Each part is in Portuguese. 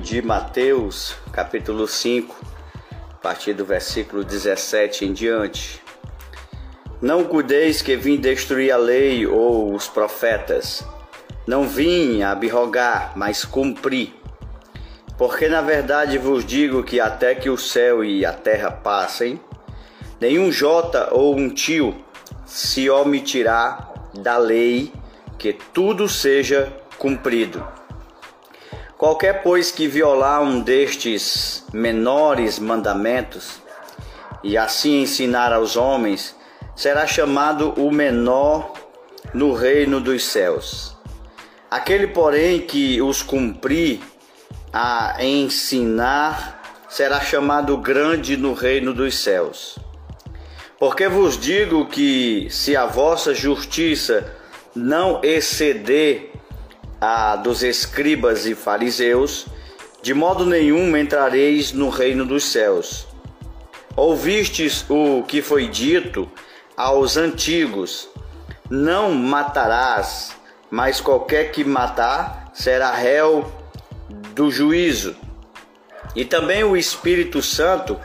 de Mateus, capítulo 5, a partir do versículo 17 em diante. Não cuideis que vim destruir a lei ou os profetas. Não vim abrogar, mas cumprir. Porque na verdade vos digo que até que o céu e a terra passem, nenhum jota ou um tio se omitirá da lei, que tudo seja cumprido. Qualquer, pois, que violar um destes menores mandamentos e assim ensinar aos homens, será chamado o menor no reino dos céus. Aquele, porém, que os cumprir a ensinar, será chamado grande no reino dos céus. Porque vos digo que se a vossa justiça não exceder a dos escribas e fariseus, de modo nenhum entrareis no reino dos céus. Ouvistes o que foi dito aos antigos: Não matarás, mas qualquer que matar será réu do juízo. E também o Espírito Santo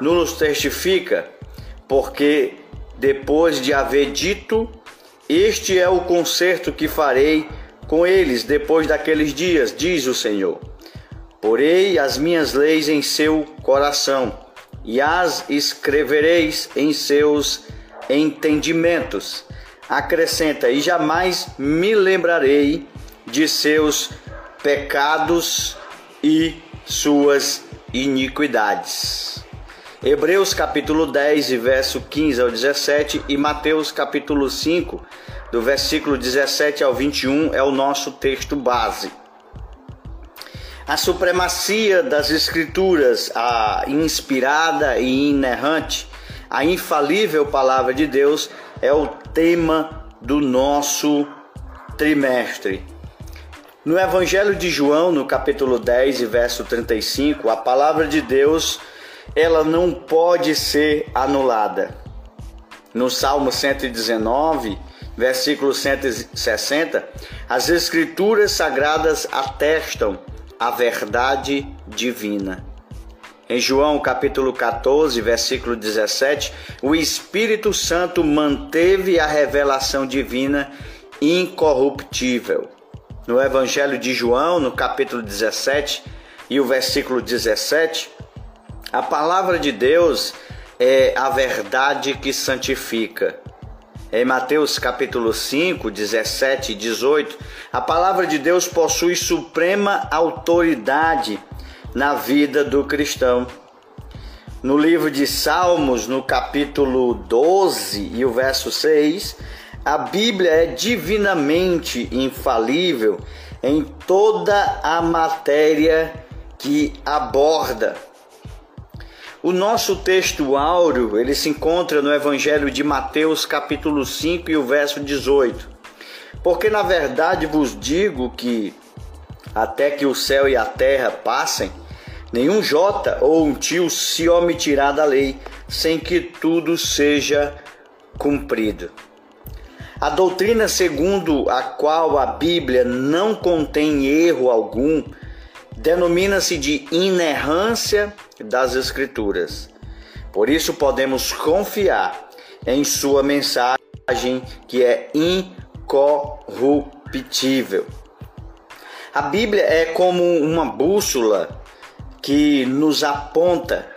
nos testifica, porque depois de haver dito: Este é o concerto que farei com eles depois daqueles dias, diz o Senhor. Porei as minhas leis em seu coração e as escrevereis em seus entendimentos. Acrescenta, e jamais me lembrarei de seus pecados e suas iniquidades. Hebreus capítulo 10, verso 15 ao 17 e Mateus capítulo 5, do versículo 17 ao 21 é o nosso texto base. A supremacia das Escrituras, a inspirada e inerrante, a infalível palavra de Deus é o tema do nosso trimestre. No Evangelho de João, no capítulo 10 e verso 35, a palavra de Deus, ela não pode ser anulada. No Salmo 119, versículo 160, as Escrituras sagradas atestam a verdade divina. Em João capítulo 14, versículo 17, o Espírito Santo manteve a revelação divina incorruptível. No Evangelho de João, no capítulo 17 e o versículo 17, a palavra de Deus é a verdade que santifica. Em Mateus capítulo 5, 17 e 18, a palavra de Deus possui suprema autoridade na vida do cristão. No livro de Salmos, no capítulo 12 e o verso 6, a Bíblia é divinamente infalível em toda a matéria que aborda. O nosso texto áureo, ele se encontra no Evangelho de Mateus, capítulo 5 e o verso 18. Porque na verdade vos digo que até que o céu e a terra passem, nenhum jota ou um tio se omitirá da lei, sem que tudo seja cumprido. A doutrina segundo a qual a Bíblia não contém erro algum denomina-se de inerrância das Escrituras. Por isso podemos confiar em sua mensagem que é incorruptível. A Bíblia é como uma bússola que nos aponta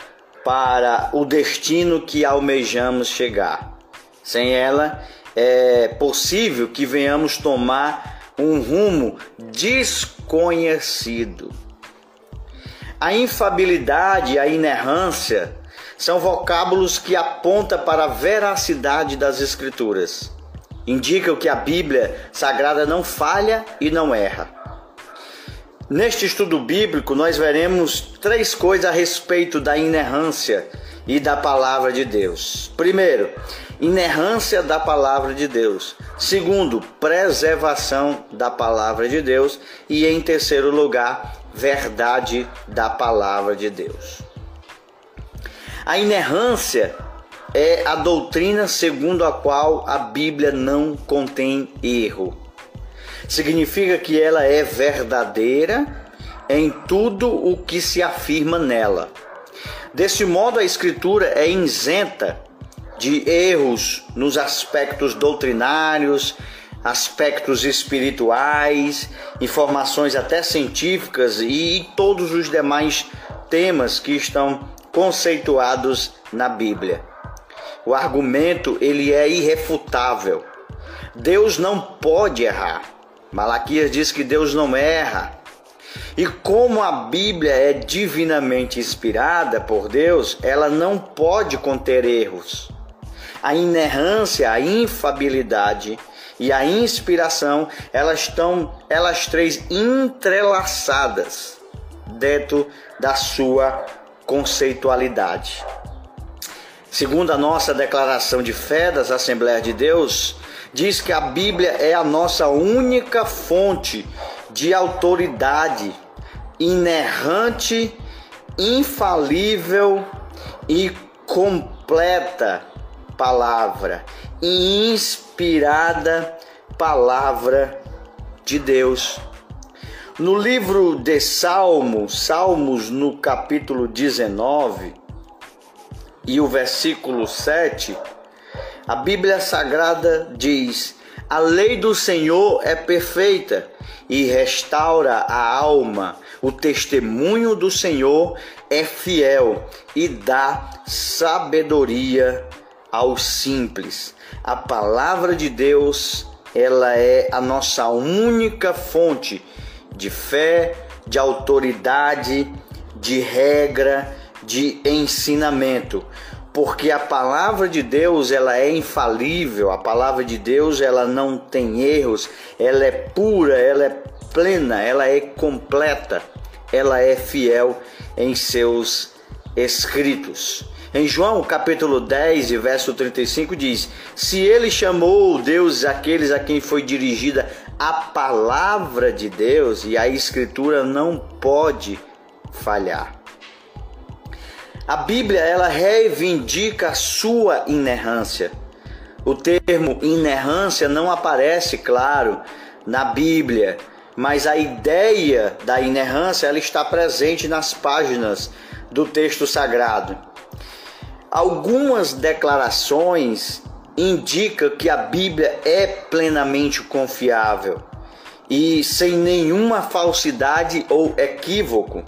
para o destino que almejamos chegar. Sem ela, é possível que venhamos tomar um rumo desconhecido. A infabilidade e a inerrância são vocábulos que apontam para a veracidade das Escrituras. Indicam que a Bíblia Sagrada não falha e não erra. Neste estudo bíblico, nós veremos três coisas a respeito da inerrância e da palavra de Deus. Primeiro, inerrância da palavra de Deus. Segundo, preservação da palavra de Deus. E em terceiro lugar, verdade da palavra de Deus. A inerrância é a doutrina segundo a qual a Bíblia não contém erro. Significa que ela é verdadeira em tudo o que se afirma nela. Desse modo, a Escritura é isenta de erros nos aspectos doutrinários, aspectos espirituais, informações até científicas e todos os demais temas que estão conceituados na Bíblia. O argumento ele é irrefutável. Deus não pode errar. Malaquias diz que Deus não erra. E como a Bíblia é divinamente inspirada por Deus, ela não pode conter erros. A inerrância, a infabilidade e a inspiração, elas estão, elas três entrelaçadas dentro da sua conceitualidade. Segundo a nossa declaração de fé das Assembleias de Deus, diz que a Bíblia é a nossa única fonte de autoridade inerrante, infalível e completa palavra, inspirada palavra de Deus. No livro de Salmos, Salmos no capítulo 19 e o versículo 7, a Bíblia Sagrada diz: A lei do Senhor é perfeita e restaura a alma. O testemunho do Senhor é fiel e dá sabedoria aos simples. A palavra de Deus, ela é a nossa única fonte de fé, de autoridade, de regra, de ensinamento. Porque a palavra de Deus, ela é infalível, a palavra de Deus, ela não tem erros, ela é pura, ela é plena, ela é completa, ela é fiel em seus escritos. Em João capítulo 10 e verso 35 diz: Se ele chamou Deus aqueles a quem foi dirigida a palavra de Deus e a escritura não pode falhar. A Bíblia ela reivindica a sua inerrância. O termo inerrância não aparece, claro, na Bíblia, mas a ideia da inerrância ela está presente nas páginas do texto sagrado. Algumas declarações indica que a Bíblia é plenamente confiável e sem nenhuma falsidade ou equívoco.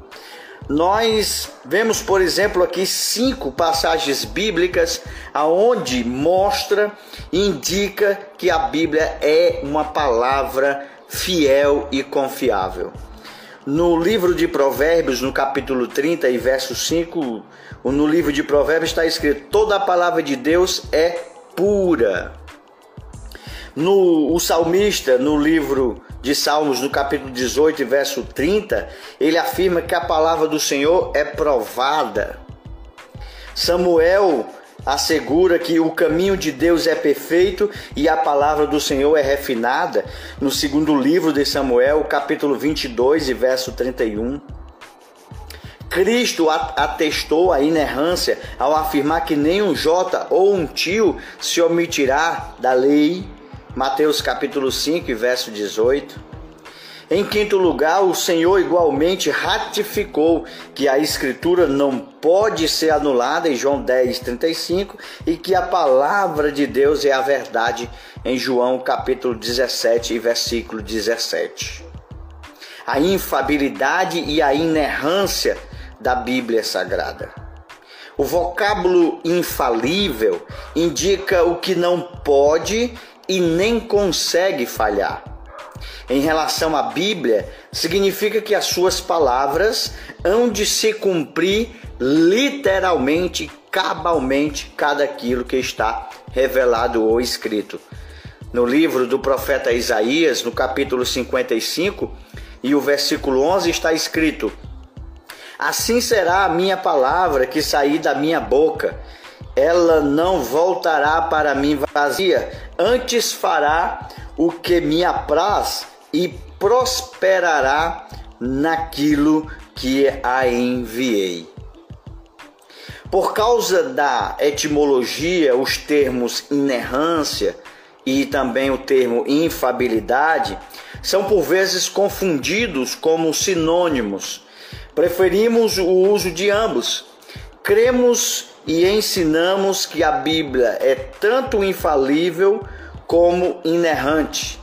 Nós vemos, por exemplo, aqui cinco passagens bíblicas aonde mostra indica que a Bíblia é uma palavra fiel e confiável. No livro de Provérbios, no capítulo 30 e verso 5, no livro de Provérbios está escrito: toda a palavra de Deus é pura. No o salmista, no livro de Salmos, no capítulo 18, verso 30, ele afirma que a palavra do Senhor é provada. Samuel assegura que o caminho de Deus é perfeito e a palavra do Senhor é refinada. No segundo livro de Samuel, capítulo 22 e verso 31. Cristo atestou a inerrância ao afirmar que nem um J ou um tio se omitirá da lei. Mateus capítulo 5, verso 18. Em quinto lugar, o Senhor igualmente ratificou que a Escritura não pode ser anulada em João 10, 35 e que a palavra de Deus é a verdade em João capítulo 17 versículo 17. A infabilidade e a inerrância da Bíblia Sagrada. O vocábulo infalível indica o que não pode e nem consegue falhar. Em relação à Bíblia, significa que as suas palavras hão de se cumprir literalmente, cabalmente, cada aquilo que está revelado ou escrito. No livro do profeta Isaías, no capítulo 55 e o versículo 11, está escrito: Assim será a minha palavra que sair da minha boca. Ela não voltará para mim vazia, antes fará o que me apraz e prosperará naquilo que a enviei. Por causa da etimologia, os termos inerrância e também o termo infabilidade, são por vezes confundidos como sinônimos. Preferimos o uso de ambos. Cremos e ensinamos que a Bíblia é tanto infalível como inerrante.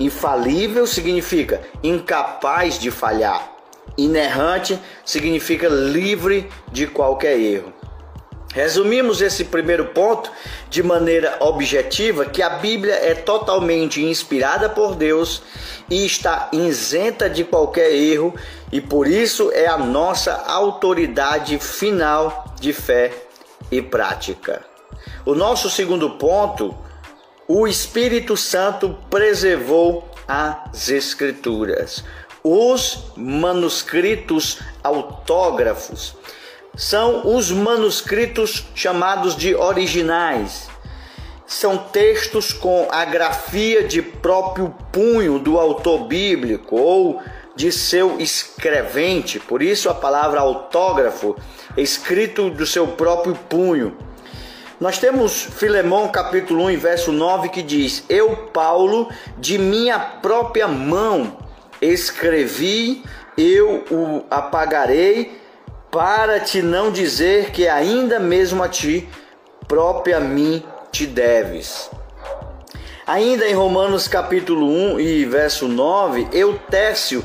Infalível significa incapaz de falhar. Inerrante significa livre de qualquer erro. Resumimos esse primeiro ponto de maneira objetiva que a Bíblia é totalmente inspirada por Deus e está isenta de qualquer erro e por isso é a nossa autoridade final de fé e prática. O nosso segundo ponto, o Espírito Santo preservou as Escrituras. Os manuscritos autógrafos são os manuscritos chamados de originais. São textos com a grafia de próprio punho do autor bíblico ou de seu escrevente, por isso a palavra autógrafo, escrito do seu próprio punho. Nós temos Filemão capítulo 1, verso 9 que diz: Eu, Paulo, de minha própria mão escrevi, eu o apagarei para te não dizer que ainda mesmo a ti própria mim te deves. Ainda em Romanos capítulo 1 e verso 9, eu Técio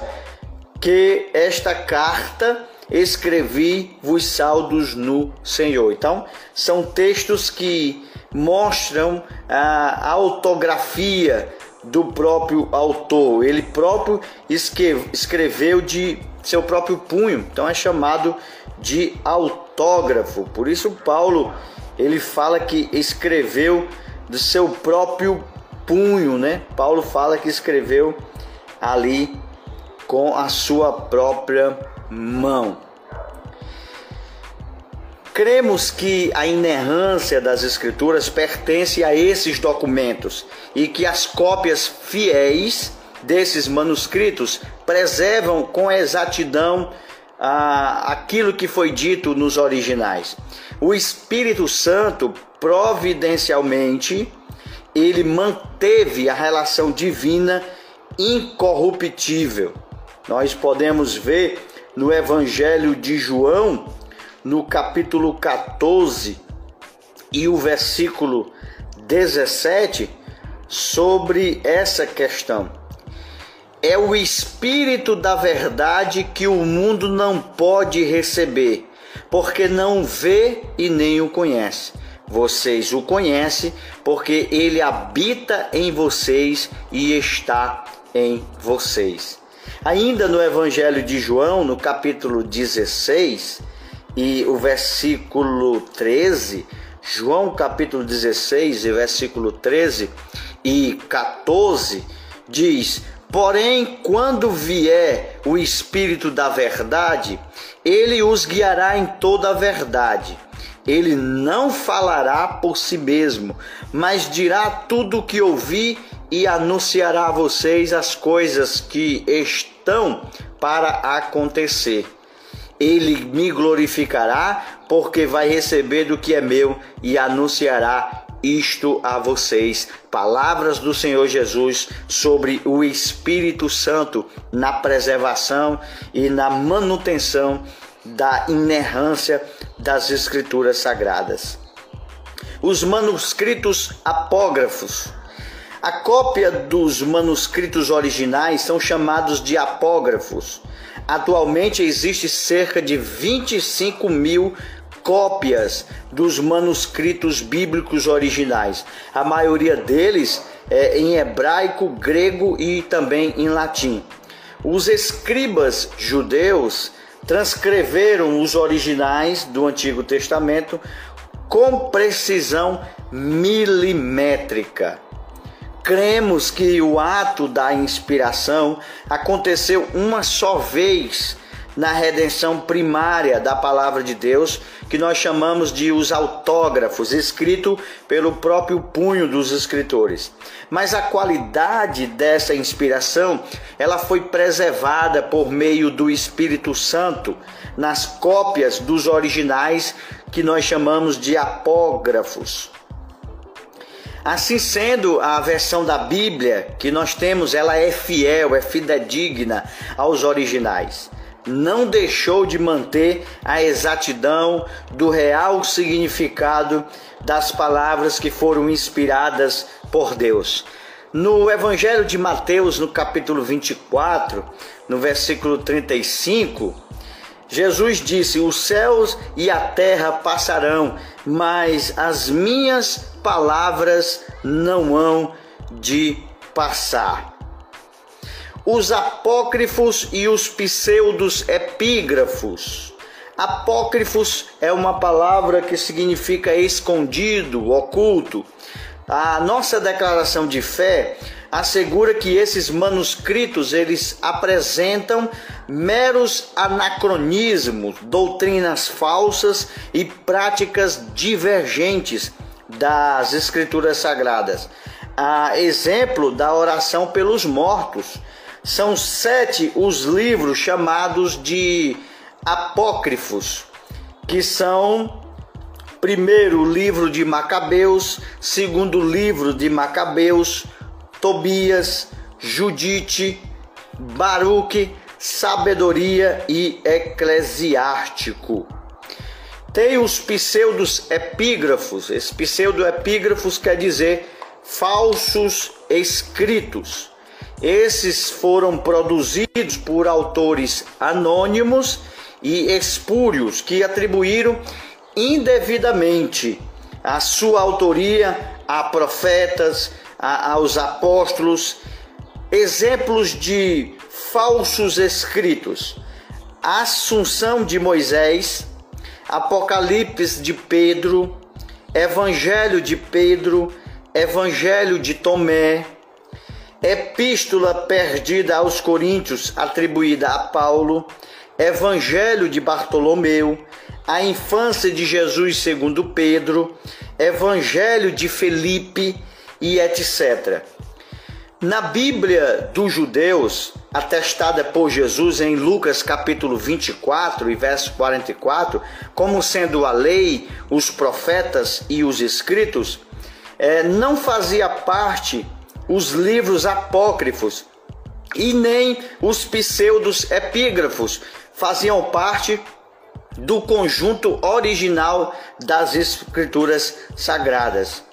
que esta carta escrevi vos saldos no Senhor. Então, são textos que mostram a autografia do próprio autor. Ele próprio escreveu de seu próprio punho. Então é chamado de autógrafo. Por isso Paulo ele fala que escreveu do seu próprio punho, né? Paulo fala que escreveu ali com a sua própria mão. Cremos que a inerrância das Escrituras pertence a esses documentos e que as cópias fiéis desses manuscritos preservam com exatidão ah, aquilo que foi dito nos originais. O Espírito Santo, providencialmente, ele manteve a relação divina incorruptível. Nós podemos ver no Evangelho de João, no capítulo 14 e o versículo 17, sobre essa questão. É o Espírito da Verdade que o mundo não pode receber, porque não vê e nem o conhece. Vocês o conhecem, porque ele habita em vocês e está em vocês. Ainda no Evangelho de João, no capítulo 16 e o versículo 13, João capítulo 16 e versículo 13 e 14 diz: Porém, quando vier o Espírito da Verdade, ele os guiará em toda a verdade. Ele não falará por si mesmo, mas dirá tudo o que ouvir e anunciará a vocês as coisas que estão para acontecer. Ele me glorificará, porque vai receber do que é meu e anunciará isto a vocês. Palavras do Senhor Jesus sobre o Espírito Santo na preservação e na manutenção da inerrância das Escrituras Sagradas. Os manuscritos apógrafos a cópia dos manuscritos originais são chamados de apógrafos. Atualmente existe cerca de 25 mil cópias dos manuscritos bíblicos originais. A maioria deles é em hebraico, grego e também em latim. Os escribas judeus transcreveram os originais do Antigo Testamento com precisão milimétrica. Cremos que o ato da inspiração aconteceu uma só vez na redenção primária da palavra de Deus, que nós chamamos de os autógrafos, escrito pelo próprio punho dos escritores. Mas a qualidade dessa inspiração, ela foi preservada por meio do Espírito Santo nas cópias dos originais que nós chamamos de apógrafos. Assim sendo, a versão da Bíblia que nós temos, ela é fiel, é fidedigna aos originais. Não deixou de manter a exatidão do real significado das palavras que foram inspiradas por Deus. No Evangelho de Mateus, no capítulo 24, no versículo 35, Jesus disse: Os céus e a terra passarão, mas as minhas palavras não hão de passar. Os apócrifos e os pseudos epígrafos. Apócrifos é uma palavra que significa escondido, oculto. A nossa declaração de fé assegura que esses manuscritos eles apresentam meros anacronismos, doutrinas falsas e práticas divergentes das escrituras sagradas. A exemplo da oração pelos mortos. São sete os livros chamados de apócrifos, que são primeiro livro de Macabeus, segundo livro de Macabeus, Tobias, Judite, Baruque, Sabedoria e Eclesiástico. Tem os pseudos epígrafos. Esse pseudo-epígrafos quer dizer falsos escritos. Esses foram produzidos por autores anônimos e espúrios que atribuíram indevidamente a sua autoria a profetas, a, aos apóstolos, exemplos de falsos escritos: Assunção de Moisés, Apocalipse de Pedro, Evangelho de Pedro, Evangelho de Tomé, Epístola perdida aos Coríntios, atribuída a Paulo, Evangelho de Bartolomeu, a infância de Jesus segundo Pedro, Evangelho de Felipe, e etc. Na Bíblia dos judeus, atestada por Jesus em Lucas capítulo 24 e verso 44, como sendo a lei, os profetas e os escritos, é, não fazia parte os livros apócrifos e nem os pseudos epígrafos faziam parte do conjunto original das escrituras sagradas.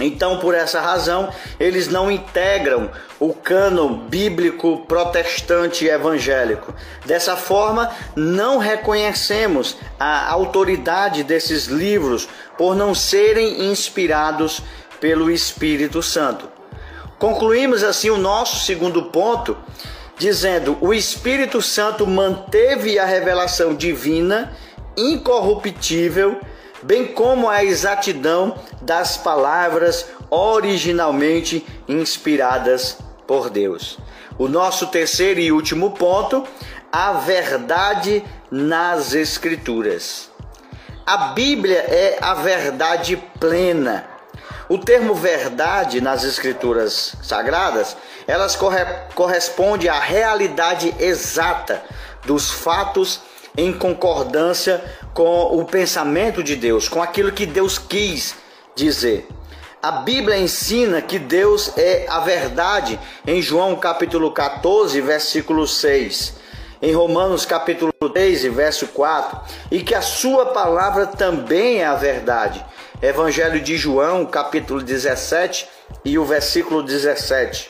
Então, por essa razão, eles não integram o cano bíblico protestante evangélico. Dessa forma, não reconhecemos a autoridade desses livros por não serem inspirados pelo Espírito Santo. Concluímos assim o nosso segundo ponto, dizendo: o Espírito Santo manteve a revelação divina incorruptível bem como a exatidão das palavras originalmente inspiradas por Deus. O nosso terceiro e último ponto, a verdade nas Escrituras. A Bíblia é a verdade plena. O termo verdade nas escrituras sagradas, elas corre corresponde à realidade exata dos fatos em concordância com o pensamento de Deus, com aquilo que Deus quis dizer. A Bíblia ensina que Deus é a verdade em João capítulo 14, versículo 6, em Romanos capítulo 3, verso 4, e que a sua palavra também é a verdade. Evangelho de João, capítulo 17 e o versículo 17.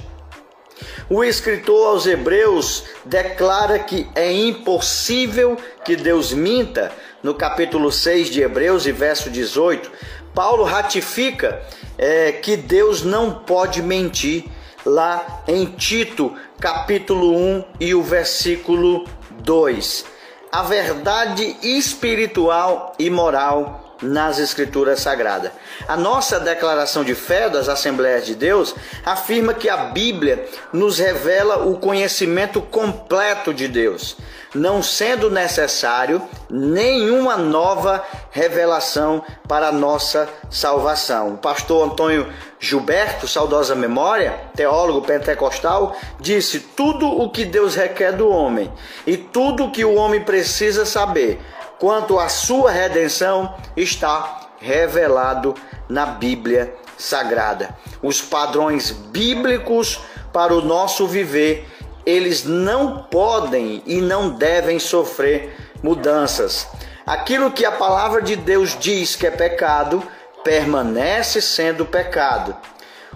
O escritor aos Hebreus declara que é impossível que Deus minta, no capítulo 6 de Hebreus e verso 18. Paulo ratifica é, que Deus não pode mentir, lá em Tito, capítulo 1 e o versículo 2. A verdade espiritual e moral nas Escrituras Sagradas. A nossa declaração de fé das Assembleias de Deus afirma que a Bíblia nos revela o conhecimento completo de Deus, não sendo necessário nenhuma nova revelação para a nossa salvação. O pastor Antônio Gilberto, saudosa memória, teólogo pentecostal, disse: Tudo o que Deus requer do homem e tudo o que o homem precisa saber quanto à sua redenção está revelado na Bíblia Sagrada. Os padrões bíblicos para o nosso viver, eles não podem e não devem sofrer mudanças. Aquilo que a palavra de Deus diz que é pecado, permanece sendo pecado.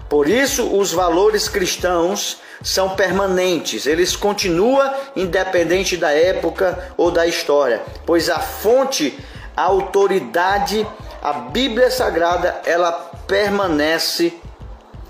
Por isso, os valores cristãos são permanentes, eles continuam independente da época ou da história, pois a fonte, a autoridade, a Bíblia Sagrada, ela permanece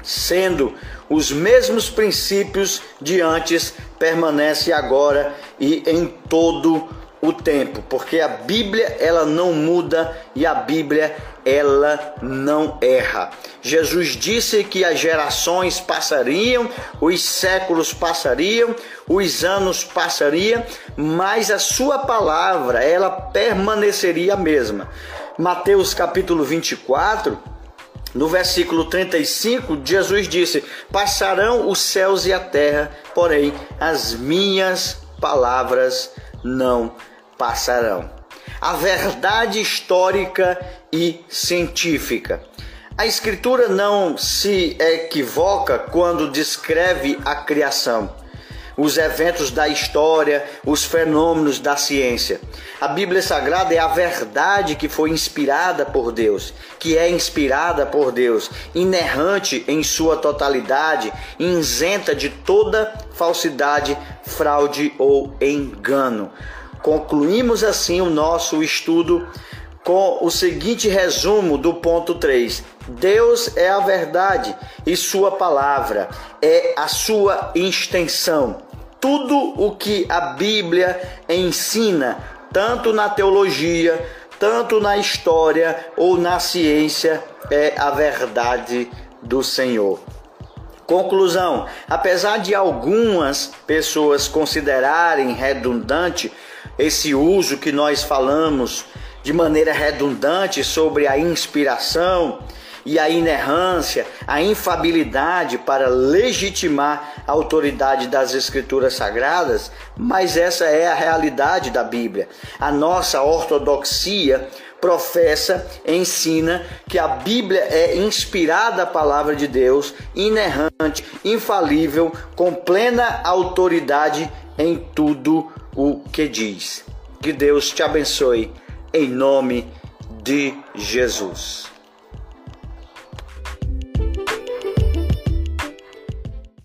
sendo os mesmos princípios de antes, permanece agora e em todo o tempo, porque a Bíblia ela não muda e a Bíblia ela não erra. Jesus disse que as gerações passariam, os séculos passariam, os anos passariam, mas a sua palavra ela permaneceria a mesma. Mateus capítulo 24, no versículo 35, Jesus disse: Passarão os céus e a terra, porém as minhas palavras não passarão. A verdade histórica e científica. A Escritura não se equivoca quando descreve a criação, os eventos da história, os fenômenos da ciência. A Bíblia Sagrada é a verdade que foi inspirada por Deus, que é inspirada por Deus, inerrante em sua totalidade, isenta de toda falsidade, fraude ou engano. Concluímos assim o nosso estudo com o seguinte resumo do ponto 3. Deus é a verdade e sua palavra é a sua extensão. Tudo o que a Bíblia ensina, tanto na teologia, tanto na história ou na ciência, é a verdade do Senhor. Conclusão: apesar de algumas pessoas considerarem redundante esse uso que nós falamos de maneira redundante sobre a inspiração e a inerrância, a infabilidade para legitimar a autoridade das Escrituras Sagradas, mas essa é a realidade da Bíblia. A nossa ortodoxia professa, ensina que a Bíblia é inspirada a palavra de Deus, inerrante, infalível, com plena autoridade em tudo o que diz. Que Deus te abençoe em nome de Jesus.